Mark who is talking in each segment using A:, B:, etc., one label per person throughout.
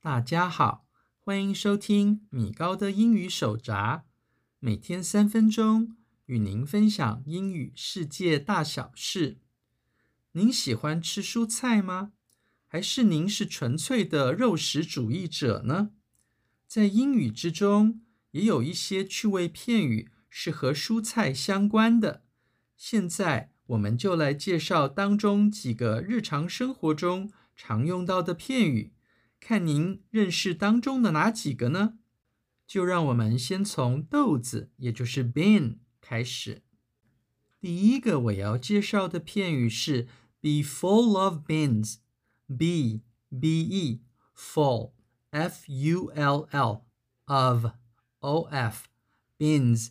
A: 大家好，欢迎收听米高的英语手札，每天三分钟与您分享英语世界大小事。您喜欢吃蔬菜吗？还是您是纯粹的肉食主义者呢？在英语之中，也有一些趣味片语是和蔬菜相关的。现在，我们就来介绍当中几个日常生活中常用到的片语。看您认识当中的哪几个呢？就让我们先从豆子，也就是 bean 开始。第一个我要介绍的片语是 be full of beans”。b b e full f u l l of o f beans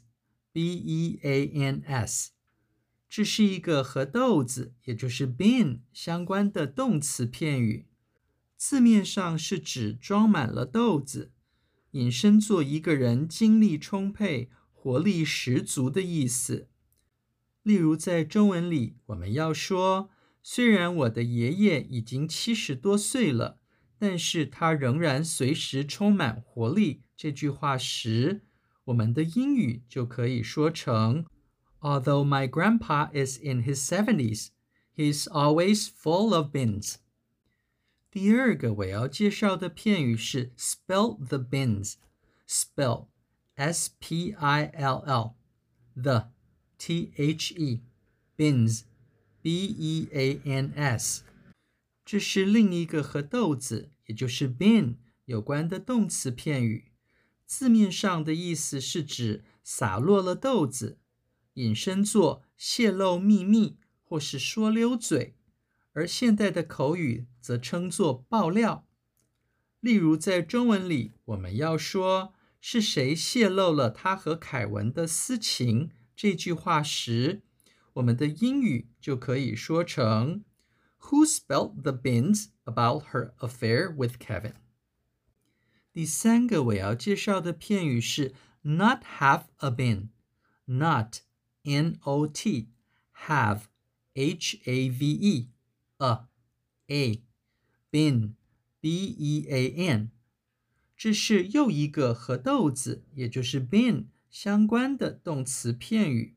A: b e a n s。这是一个和豆子，也就是 bean 相关的动词片语。字面上是指装满了豆子，引申做一个人精力充沛、活力十足的意思。例如，在中文里，我们要说“虽然我的爷爷已经七十多岁了，但是他仍然随时充满活力”这句话时，我们的英语就可以说成 “Although my grandpa is in his seventies, he's always full of beans.” 第二个我要介绍的片语是 spill the beans，spill s p i l l the t h e beans b e a n s，这是另一个和豆子，也就是 bean 有关的动词片语。字面上的意思是指洒落了豆子， 引申作泄露秘密或是说溜嘴。而现代的口语则称作爆料。例如，在中文里，我们要说是谁泄露了他和凯文的私情这句话时，我们的英语就可以说成 Who spilled the beans about her affair with Kevin？第三个我要介绍的片语是 not have a bean，not n o t have h a v e。a a bean b e a n，这是又一个和豆子，也就是 bean 相关的动词片语。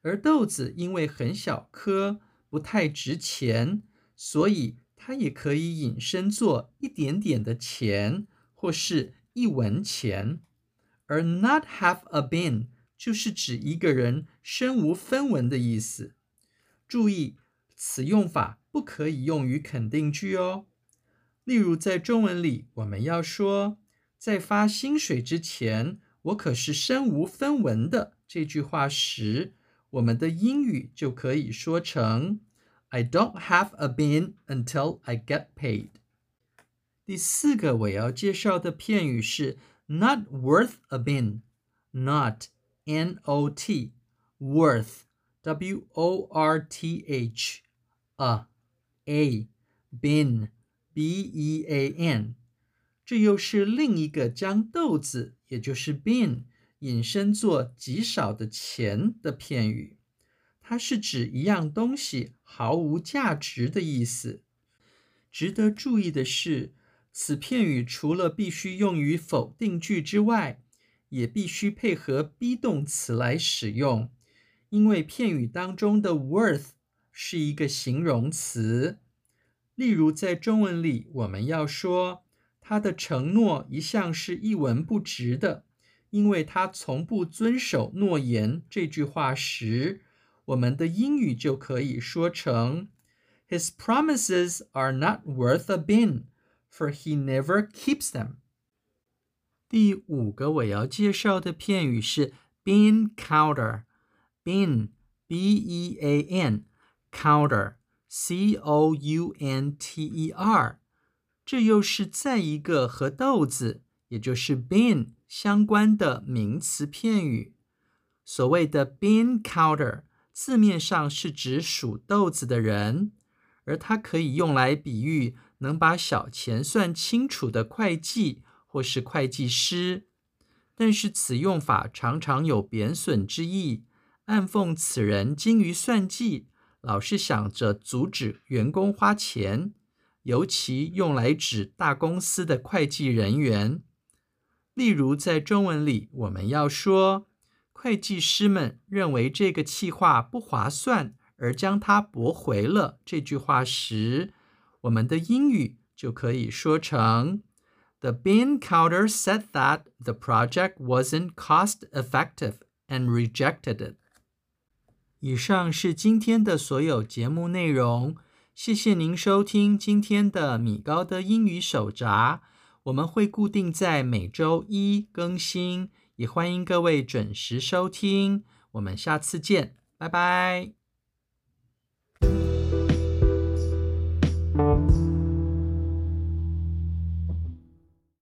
A: 而豆子因为很小颗，不太值钱，所以它也可以引申作一点点的钱，或是一文钱。而 not have a bean 就是指一个人身无分文的意思。注意，此用法。不可以用于肯定句哦。例如，在中文里，我们要说“在发薪水之前，我可是身无分文的”这句话时，我们的英语就可以说成 “I don't have a bean until I get paid”。第四个我要介绍的片语是 “not worth a bean”，not n-o-t worth w-o-r-t-h a a bean b e a n，这又是另一个将豆子，也就是 bean，引申作极少的钱的片语。它是指一样东西毫无价值的意思。值得注意的是，此片语除了必须用于否定句之外，也必须配合 be 动词来使用，因为片语当中的 worth。是一个形容词，例如在中文里，我们要说他的承诺一向是一文不值的，因为他从不遵守诺言。这句话时，我们的英语就可以说成：His promises are not worth a bean, for he never keeps them。第五个我要介绍的片语是 bean counter，bean B-E-A-N。Counter, C-O-U-N-T-E-R，这又是再一个和豆子，也就是 bean 相关的名词片语。所谓的 bean counter，字面上是指数豆子的人，而它可以用来比喻能把小钱算清楚的会计或是会计师。但是此用法常常有贬损之意，暗讽此人精于算计。老是想着阻止员工花钱，尤其用来指大公司的会计人员。例如，在中文里，我们要说会计师们认为这个企划不划算，而将它驳回了这句话时，我们的英语就可以说成：The bean counter said that the project wasn't cost-effective and rejected it. 以上是今天的所有节目内容，谢谢您收听今天的米高的英语手札。我们会固定在每周一更新，也欢迎各位准时收听。我们下次见，拜拜。